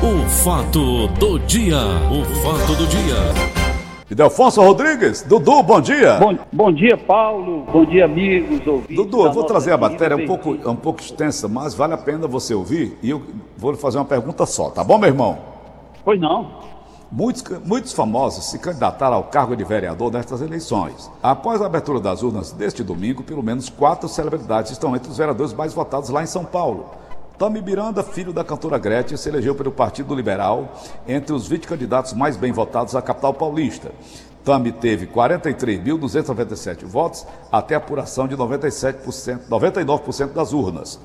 O fato do dia. O fato do dia. Idelfonso Rodrigues, Dudu, bom dia. Bom, bom dia, Paulo. Bom dia, amigos, ouvintes. Dudu, eu vou trazer a matéria um pouco, um pouco extensa, mas vale a pena você ouvir e eu vou lhe fazer uma pergunta só, tá bom, meu irmão? Pois não. Muitos, muitos famosos se candidataram ao cargo de vereador nestas eleições. Após a abertura das urnas deste domingo, pelo menos quatro celebridades estão entre os vereadores mais votados lá em São Paulo. Tami Miranda, filho da cantora Gretchen, se elegeu pelo Partido Liberal entre os 20 candidatos mais bem votados à capital paulista. Tami teve 43.297 votos até apuração de 97%, 99% das urnas.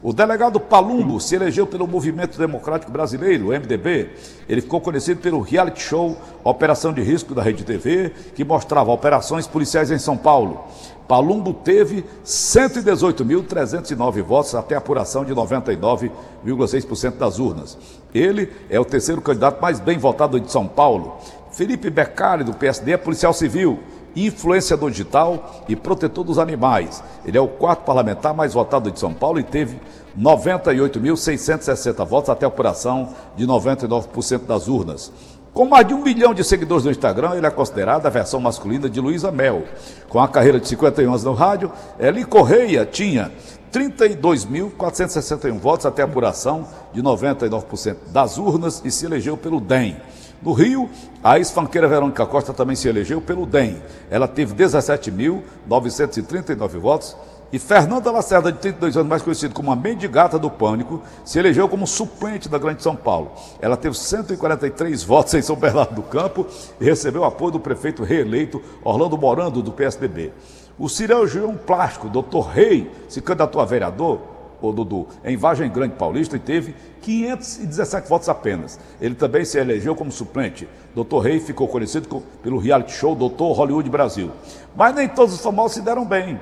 O delegado Palumbo se elegeu pelo Movimento Democrático Brasileiro, MDB. Ele ficou conhecido pelo reality show Operação de Risco da Rede TV, que mostrava operações policiais em São Paulo. Palumbo teve 118.309 votos até a apuração de 99,6% das urnas. Ele é o terceiro candidato mais bem votado de São Paulo. Felipe Beccari, do PSD, é policial civil influenciador digital e protetor dos animais. Ele é o quarto parlamentar mais votado de São Paulo e teve 98.660 votos até a apuração de 99% das urnas. Com mais de um milhão de seguidores no Instagram, ele é considerado a versão masculina de Luísa Mel. Com a carreira de 51 anos no rádio, Eli Correia tinha 32.461 votos até a apuração de 99% das urnas e se elegeu pelo DEM. No Rio, a ex-fanqueira Verônica Costa também se elegeu pelo DEM. Ela teve 17.939 votos. E Fernanda Lacerda, de 32 anos, mais conhecida como a mendigata do pânico, se elegeu como suplente da Grande São Paulo. Ela teve 143 votos em São Bernardo do Campo e recebeu apoio do prefeito reeleito Orlando Morando, do PSDB. O cirurgião plástico, doutor Rei, se candidatou a vereador, o Dudu, em Vargem Grande Paulista e teve 517 votos apenas. Ele também se elegeu como suplente. Doutor Rei ficou conhecido pelo reality show Doutor Hollywood Brasil. Mas nem todos os famosos se deram bem.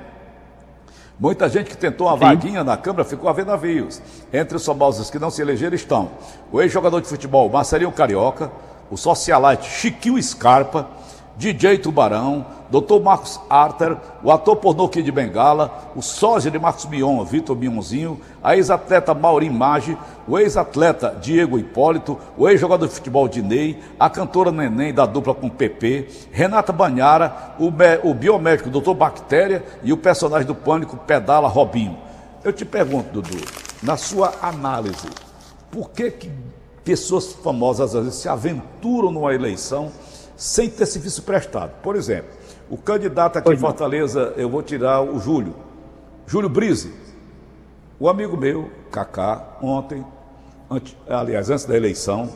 Muita gente que tentou uma Sim. vaguinha na Câmara ficou a ver navios. Entre os famosos que não se elegeram estão o ex-jogador de futebol Marcelinho Carioca, o socialite Chiquinho Scarpa, DJ Tubarão, Dr. Marcos Arter, o ator pornô Kid de Bengala, o sósia de Marcos Mion, Vitor Mionzinho, a ex-atleta Maurim Maggi, o ex-atleta Diego Hipólito, o ex-jogador de futebol Dinei, a cantora Neném da dupla com PP, Renata Banhara, o, o biomédico Dr. Bactéria e o personagem do Pânico Pedala Robinho. Eu te pergunto, Dudu, na sua análise, por que, que pessoas famosas às vezes se aventuram numa eleição sem ter serviço prestado. Por exemplo, o candidato aqui em Fortaleza, eu vou tirar o Júlio, Júlio Brise. O amigo meu, Cacá, ontem, antes, aliás, antes da eleição,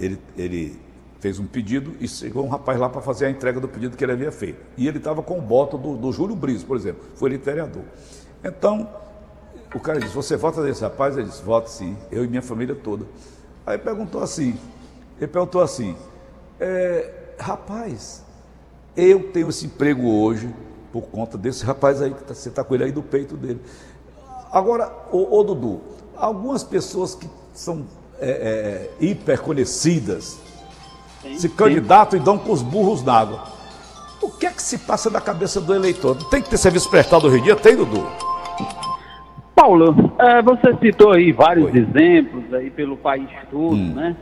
ele, ele fez um pedido e chegou um rapaz lá para fazer a entrega do pedido que ele havia feito. E ele estava com o voto do, do Júlio Brise, por exemplo, foi ele vereador. Então, o cara disse, você vota nesse rapaz? Ele disse, voto sim, eu e minha família toda. Aí perguntou assim, ele perguntou assim, é, rapaz, eu tenho esse emprego hoje por conta desse rapaz aí que tá, você está com ele aí do peito dele. Agora, ô, ô Dudu, algumas pessoas que são é, é, hiper conhecidas sim, se candidatam e dão com os burros na água. O que é que se passa na cabeça do eleitor? Tem que ter serviço prestado hoje em dia? Tem, Dudu? Paulo, é, você citou aí vários Oi. exemplos aí pelo país todo, hum. né?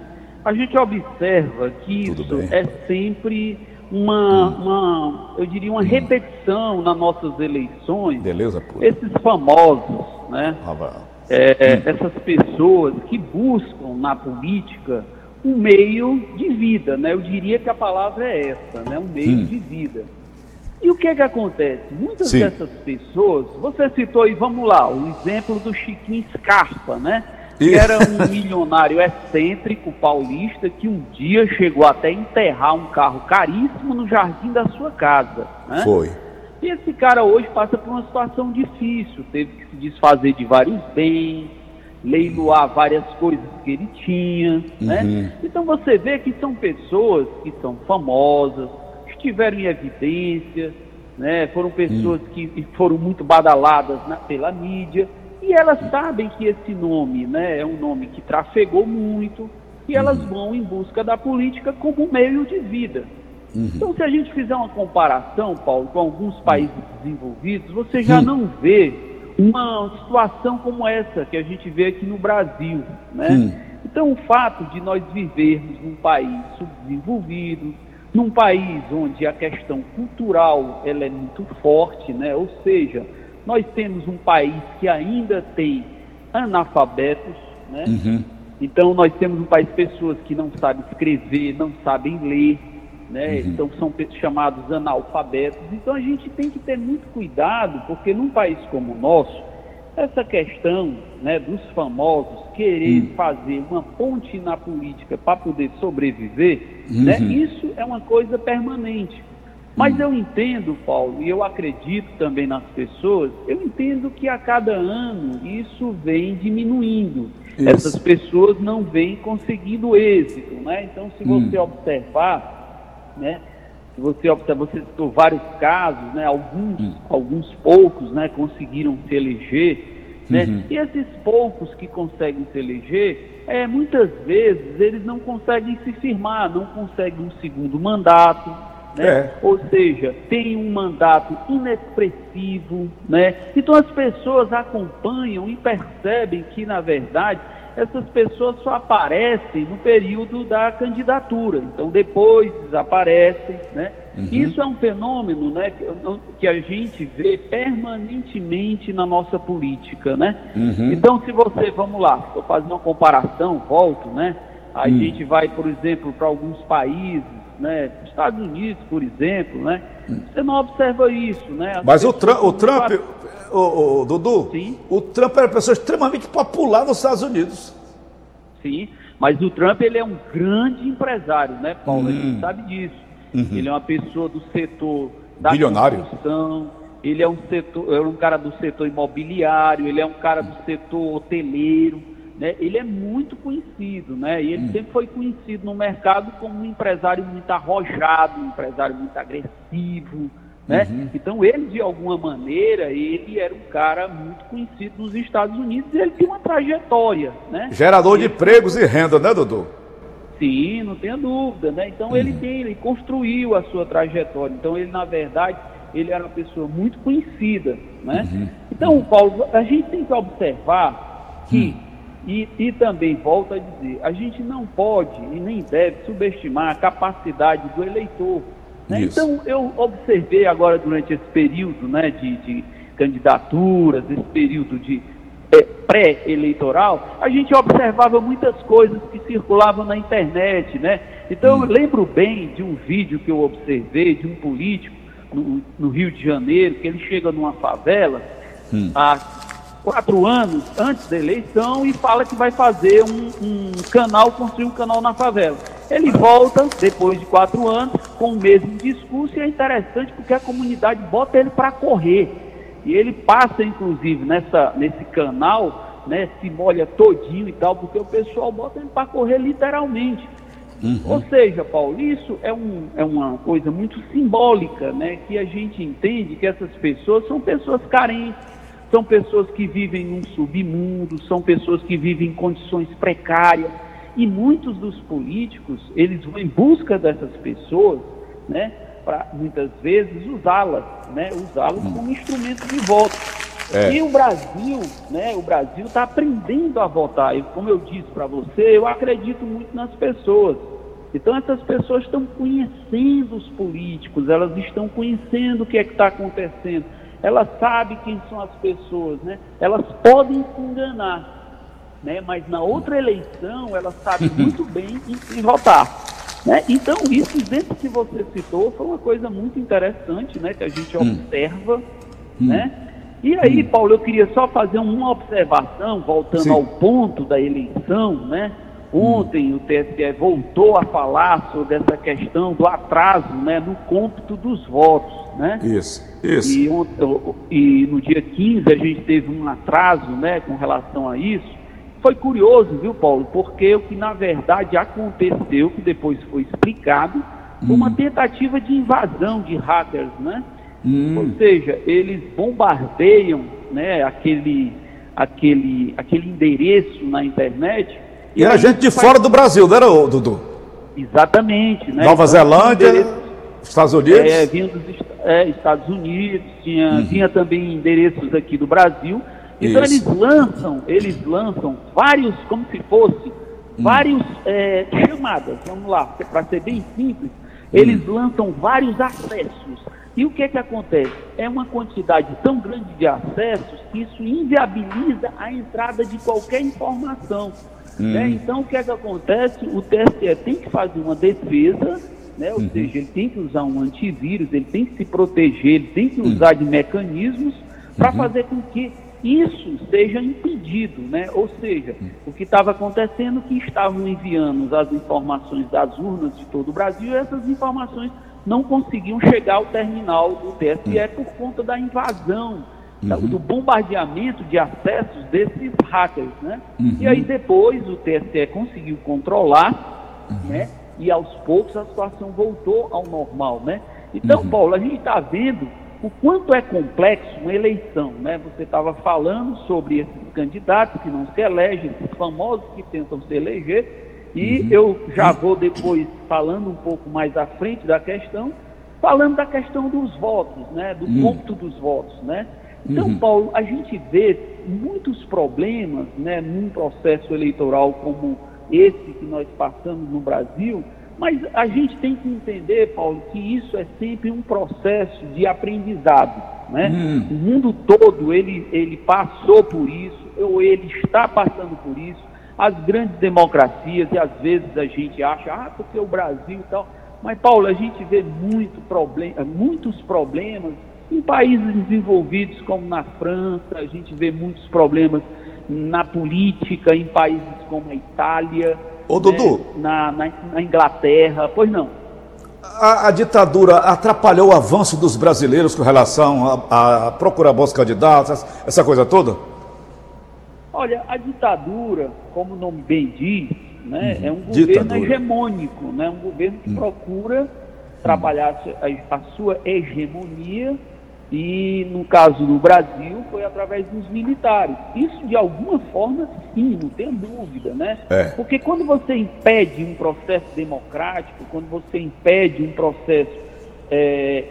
A gente observa que isso é sempre uma, uma, eu diria, uma hum. repetição nas nossas eleições. Beleza, pura. Esses famosos, né? Ah, é, hum. Essas pessoas que buscam na política um meio de vida, né? Eu diria que a palavra é essa, né? Um meio hum. de vida. E o que é que acontece? Muitas Sim. dessas pessoas, você citou aí, vamos lá, o exemplo do Chiquinho Scarpa, né? Que era um milionário excêntrico paulista que um dia chegou até enterrar um carro caríssimo no jardim da sua casa. Né? Foi. E esse cara hoje passa por uma situação difícil, teve que se desfazer de vários bens, leiloar várias coisas que ele tinha. Né? Uhum. Né? Então você vê que são pessoas que são famosas, estiveram em evidência, né? foram pessoas uhum. que foram muito badaladas na, pela mídia e elas sabem que esse nome né, é um nome que trafegou muito e elas uhum. vão em busca da política como meio de vida. Uhum. Então, se a gente fizer uma comparação, Paulo, com alguns países desenvolvidos, você já não vê uma situação como essa que a gente vê aqui no Brasil, né? Então, o fato de nós vivermos num país subdesenvolvido, num país onde a questão cultural ela é muito forte, né? ou seja, nós temos um país que ainda tem analfabetos, né? Uhum. então nós temos um país de pessoas que não sabem escrever, não sabem ler, né? Uhum. então são chamados analfabetos. Então a gente tem que ter muito cuidado, porque num país como o nosso, essa questão né, dos famosos querer uhum. fazer uma ponte na política para poder sobreviver, né, uhum. isso é uma coisa permanente. Mas eu entendo, Paulo, e eu acredito também nas pessoas, eu entendo que a cada ano isso vem diminuindo. Isso. Essas pessoas não vêm conseguindo êxito, né? Então, se você hum. observar, né? Se você observar, você citou vários casos, né? Alguns, hum. alguns poucos, né? Conseguiram se eleger, né? Uhum. E esses poucos que conseguem se eleger, é, muitas vezes eles não conseguem se firmar, não conseguem um segundo mandato, né? É. Ou seja, tem um mandato inexpressivo, né? Então as pessoas acompanham e percebem que, na verdade, essas pessoas só aparecem no período da candidatura. Então depois desaparecem, né? Uhum. Isso é um fenômeno, né, que a gente vê permanentemente na nossa política, né? Uhum. Então se você, vamos lá, estou fazendo uma comparação, volto, né? A uhum. gente vai, por exemplo, para alguns países né? Estados Unidos, por exemplo, né? Você não observa isso, né? As Mas o, Trump, o Trump, o, o, Dudu, Sim. o Trump era uma pessoa extremamente popular nos Estados Unidos. Sim, mas o Trump ele é um grande empresário, né, Paulo? Hum. A gente sabe disso. Uhum. Ele é uma pessoa do setor da Bilionário. construção, ele é um setor, é um cara do setor imobiliário, ele é um cara do setor hoteleiro né, ele é muito conhecido, né? E ele hum. sempre foi conhecido no mercado como um empresário muito arrojado, um empresário muito agressivo, né? Uhum. Então ele, de alguma maneira, ele era um cara muito conhecido nos Estados Unidos e ele tem uma trajetória, né? Gerador de empregos e renda, né, Dudu? Sim, não tenha dúvida, né? Então uhum. ele tem, ele construiu a sua trajetória. Então ele, na verdade, ele era uma pessoa muito conhecida, né? Uhum. Então, Paulo, a gente tem que observar que hum. E, e também, volto a dizer, a gente não pode e nem deve subestimar a capacidade do eleitor. Né? Então, eu observei agora durante esse período né, de, de candidaturas, esse período de é, pré-eleitoral, a gente observava muitas coisas que circulavam na internet. Né? Então, hum. eu lembro bem de um vídeo que eu observei de um político no, no Rio de Janeiro, que ele chega numa favela, hum. a quatro anos antes da eleição e fala que vai fazer um, um canal, construir um canal na favela. Ele volta, depois de quatro anos, com o mesmo discurso, e é interessante porque a comunidade bota ele para correr. E ele passa, inclusive, nessa, nesse canal, né, se molha todinho e tal, porque o pessoal bota ele para correr literalmente. Uhum. Ou seja, Paulo, isso é, um, é uma coisa muito simbólica, né, que a gente entende que essas pessoas são pessoas carentes, são pessoas que vivem num submundo, são pessoas que vivem em condições precárias. E muitos dos políticos, eles vão em busca dessas pessoas, né, para muitas vezes usá-las, né, usá-las hum. como instrumento de voto. É. E o Brasil, né, o Brasil está aprendendo a votar. E como eu disse para você, eu acredito muito nas pessoas. Então essas pessoas estão conhecendo os políticos, elas estão conhecendo o que é que está acontecendo ela sabe quem são as pessoas, né? Elas podem se enganar, né? Mas na outra eleição ela sabe muito bem em, em votar, né? Então isso dentro que você citou foi uma coisa muito interessante, né? Que a gente hum. observa, hum. né? E aí, hum. Paulo, eu queria só fazer uma observação, voltando Sim. ao ponto da eleição, né? Ontem o TSE voltou a falar sobre essa questão do atraso né, no cômputo dos votos. Né? Isso, isso. E, e, no dia 15 a gente teve um atraso né, com relação a isso. Foi curioso, viu, Paulo? Porque o que na verdade aconteceu, que depois foi explicado, foi uma hum. tentativa de invasão de hackers, né? Hum. Ou seja, eles bombardeiam né, aquele, aquele, aquele endereço na internet e era gente de fora do Brasil, não era, Dudu? Exatamente. Né? Nova então, Zelândia, Estados Unidos? É, vinha dos é, Estados Unidos, tinha, uhum. vinha também endereços aqui do Brasil. Então Isso. eles lançam, eles lançam vários, como se fosse vários é, chamadas, vamos lá, para ser bem simples, eles lançam vários acessos. E o que é que acontece? É uma quantidade tão grande de acessos que isso inviabiliza a entrada de qualquer informação. Né? Então, o que é que acontece? O TSE tem que fazer uma defesa, né? ou seja, ele tem que usar um antivírus, ele tem que se proteger, ele tem que usar de mecanismos para fazer com que isso seja impedido, né? Ou seja, o que estava acontecendo é que estavam enviando as informações das urnas de todo o Brasil e essas informações não conseguiam chegar ao terminal do TSE por conta da invasão, da- do bombardeamento de acessos desses hackers, né? E aí depois o TSE conseguiu controlar, né? E aos poucos a situação voltou ao normal, né? Então, Paulo, a gente está vendo o quanto é complexo uma eleição, né? Você estava falando sobre esses candidatos que não se elegem, esses famosos que tentam se eleger, e eu já vou depois falando um pouco mais à frente da questão, falando da questão dos votos, né? Do cômputo dos votos, né? Então, Paulo, a gente vê muitos problemas, né, num processo eleitoral como esse que nós passamos no Brasil, mas a gente tem que entender, Paulo, que isso é sempre um processo de aprendizado, né? O mundo todo ele, ele passou por isso, ou ele está passando por isso. As grandes democracias, e às vezes a gente acha, ah, porque o Brasil e tal. Mas, Paulo, a gente vê muito problema, muitos problemas em países desenvolvidos como na França, a gente vê muitos problemas na política, em países como a Itália, Ô, né, Dudu. na, na, na Inglaterra. Pois não. A, a ditadura atrapalhou o avanço dos brasileiros com relação a, a procurar bons candidatos, essa- coisa toda? Olha, a ditadura, como o nome bem diz, né, é um governo Uhum. Ditadura. Uhum. hegemônico, né, um governo que procura trabalhar a, a sua hegemonia e, no caso do Brasil, foi através dos militares. Isso, de alguma forma, sim, não tem dúvida, né? É. Porque quando você impede um processo democrático, quando você impede um processo é,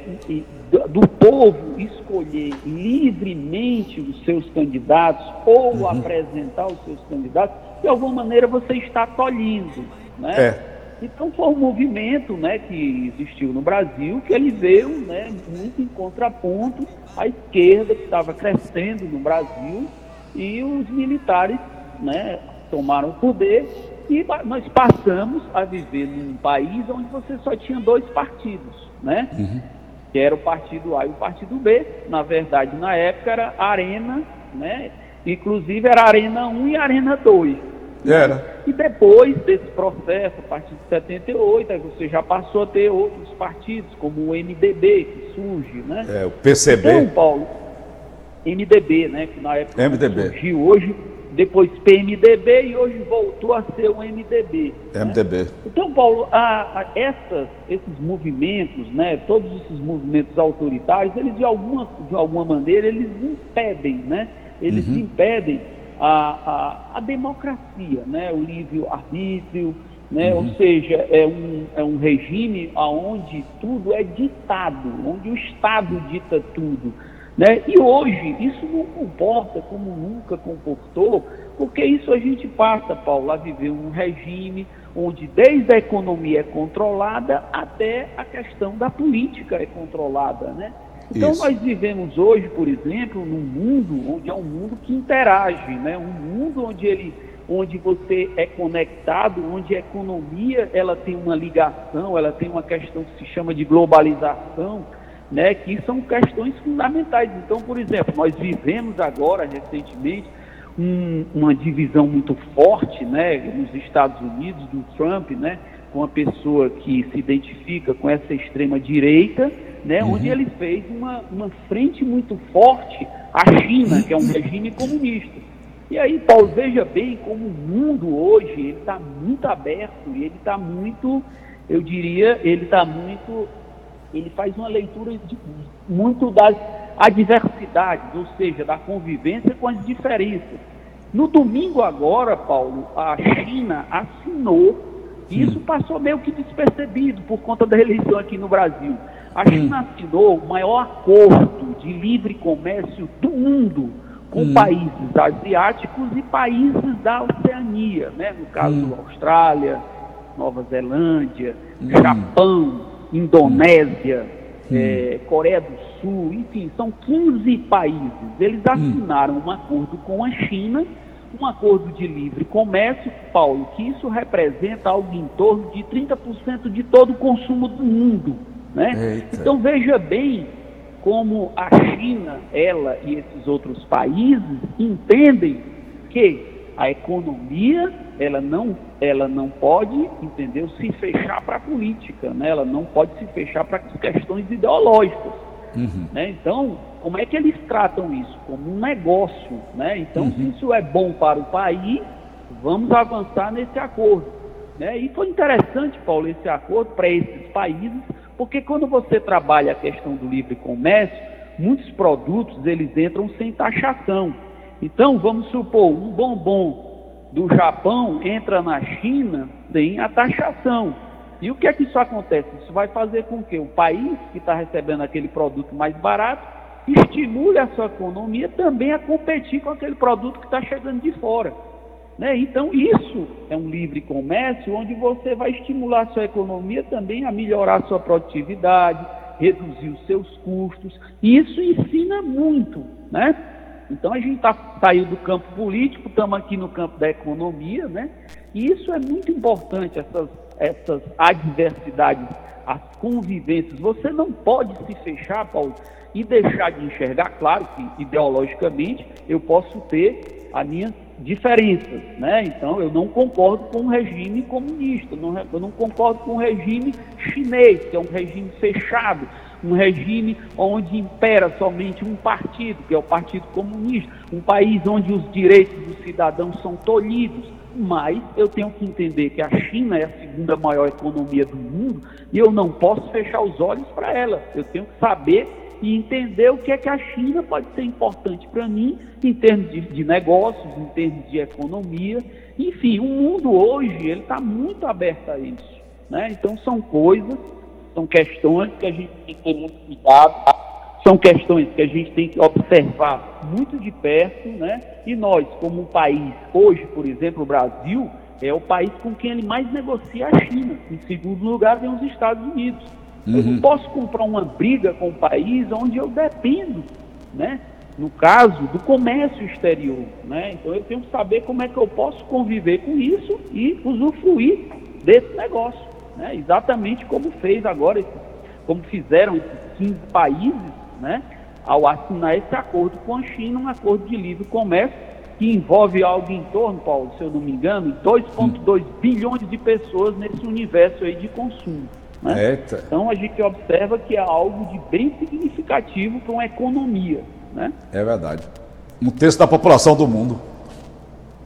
do, povo escolher livremente os seus candidatos ou apresentar os seus candidatos, de alguma maneira você está tolhindo, né? É. Então foi um movimento né, que existiu no Brasil, que ele veio né, muito em contraponto à esquerda que estava crescendo no Brasil e os militares né, tomaram o poder e nós passamos a viver num país onde você só tinha dois partidos, né? Que era o partido A e o partido B. Na verdade, na época era Arena, né? Inclusive era Arena 1 e Arena 2. Era. E depois desse processo, a partir de 78, aí você já passou a ter outros partidos, como o MDB, que surge, né? É, o PCB. Então, Paulo, MDB, né? Que na época MDB. surgiu hoje, depois PMDB e hoje voltou a ser o MDB. né? MDB. Então, Paulo, a, a essas, esses movimentos, né, todos esses movimentos autoritários, eles de alguma, de alguma maneira, eles impedem, né, eles impedem a, a, a democracia, né, o livre-arbítrio, né, ou seja, é um, é um regime onde tudo é ditado, onde o Estado dita tudo. Né? E hoje isso não comporta como nunca comportou, porque isso a gente passa, Paulo, a viver um regime onde desde a economia é controlada até a questão da política é controlada, né? Então Isso. nós vivemos hoje, por exemplo, num mundo onde é um mundo que interage, né? Um mundo onde ele onde você é conectado, onde a economia ela tem uma ligação, ela tem uma questão que se chama de globalização, né, que são questões fundamentais. Então, por exemplo, nós vivemos agora, recentemente, um- uma divisão muito forte né, nos Estados Unidos, do Trump, né, uma pessoa que se identifica com essa extrema-direita, né, onde ele fez uma, uma frente muito forte à China, que é um regime comunista. E aí, Paulo, veja bem como o mundo hoje ele está muito aberto e ele está muito, eu diria, ele está muito, ele faz uma leitura de, muito das adversidades, ou seja, da convivência com as diferenças. No domingo agora, Paulo, a China assinou, e isso passou meio que despercebido por conta da eleição aqui no Brasil. A China assinou o maior acordo de livre comércio do mundo com hum. países asiáticos e países da Oceania, né? no caso hum. Austrália, Nova Zelândia, hum. Japão, Indonésia, é, Coreia do Sul, enfim, são 15 países. Eles assinaram um acordo com a China, um acordo de livre comércio, Paulo, que isso representa algo em torno de 30% de todo o consumo do mundo. Né? Então veja bem como a China, ela e esses outros países entendem que a economia ela não, ela não pode, entendeu, se fechar para a política, né? ela não pode se fechar para questões ideológicas. Uhum. Né? Então, como é que eles tratam isso? Como um negócio. Né? Então, uhum. se isso é bom para o país, vamos avançar nesse acordo. Né? E foi interessante, Paulo, esse acordo para esses países, porque quando você trabalha a questão do livre comércio, muitos produtos eles entram sem taxação. Então, vamos supor, um bombom do Japão entra na China sem a taxação. E o que é que isso acontece? Isso vai fazer com que o país que está recebendo aquele produto mais barato estimule a sua economia também a competir com aquele produto que está chegando de fora. Né? Então, isso é um livre comércio onde você vai estimular a sua economia também a melhorar a sua produtividade, reduzir os seus custos. E isso ensina muito. Né? Então, a gente está saindo do campo político, estamos aqui no campo da economia. Né? E isso é muito importante, essas, essas adversidades, as convivências. Você não pode se fechar, Paulo, e deixar de enxergar. Claro que, ideologicamente, eu posso ter as minhas diferenças, né? Então eu não concordo com o regime comunista, não, eu não concordo com o regime chinês, que é um regime fechado, um regime onde impera somente um partido, que é o Partido Comunista, um país onde os direitos dos cidadãos são tolhidos. Mas eu tenho que entender que a China é a segunda maior economia do mundo e eu não posso fechar os olhos para ela. Eu tenho que saber e entender o que é que a China pode ser importante para mim em termos de, de, negócios, em termos de economia. Enfim, o mundo hoje ele está muito aberto a isso. Né? Então são coisas, são questões que a gente tem que ter muito cuidado, são questões que a gente tem que observar muito de perto, né? E nós, como um país, hoje, por exemplo, o Brasil é o país com quem ele mais negocia a China. Em segundo lugar, vem os Estados Unidos. Uhum. Eu não posso comprar uma briga com o país onde eu dependo, né? No caso do comércio exterior, né? Então eu tenho que saber como é que eu posso conviver com isso e usufruir desse negócio, né? Exatamente como fez agora, como fizeram esses 15 países, né? Ao assinar esse acordo com a China, um acordo de livre comércio que envolve algo em torno, Paulo, se eu não me engano, 2,2 hum. bilhões de pessoas nesse universo aí de consumo. Né? Então a gente observa que é algo de bem significativo para uma economia. Né? É verdade. Um terço da população do mundo.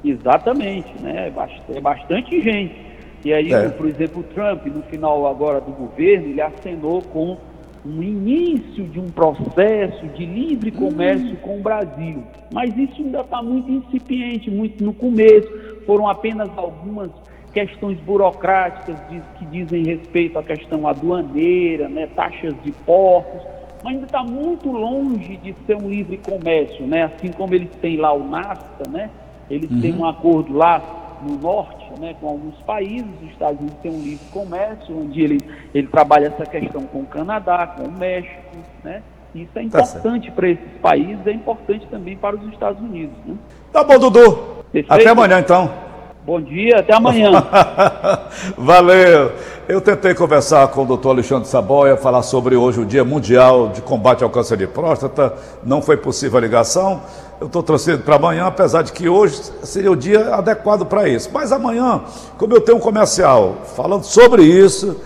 Exatamente, né? É bastante gente. E aí, é. por exemplo, o Trump, no final agora do governo, ele acenou com um início de um processo de livre comércio hum. com o Brasil. Mas isso ainda está muito incipiente, muito no começo. Foram apenas algumas questões burocráticas de, que dizem respeito à questão aduaneira, né, taxas de portos, mas ainda está muito longe de ser um livre comércio, né? Assim como eles têm lá o NAFTA, né? Eles uhum. têm um acordo lá no norte, né, com alguns países, os Estados Unidos têm um livre comércio, onde ele, ele trabalha essa questão com o Canadá, com o México, né? Isso é tá importante tá para esses países, é importante também para os Estados Unidos. Né? Tá bom, Dudu. Perfeito? Até amanhã, então. Bom dia, até amanhã. Valeu. Eu tentei conversar com o doutor Alexandre Saboia, falar sobre hoje o Dia Mundial de Combate ao Câncer de Próstata. Não foi possível a ligação. Eu estou transferindo para amanhã, apesar de que hoje seria o dia adequado para isso. Mas amanhã, como eu tenho um comercial falando sobre isso,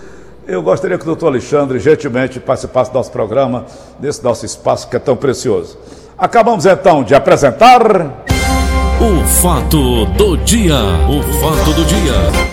eu gostaria que o doutor Alexandre gentilmente participasse do nosso programa, nesse nosso espaço que é tão precioso. Acabamos então de apresentar. O fato do dia. O fato do dia.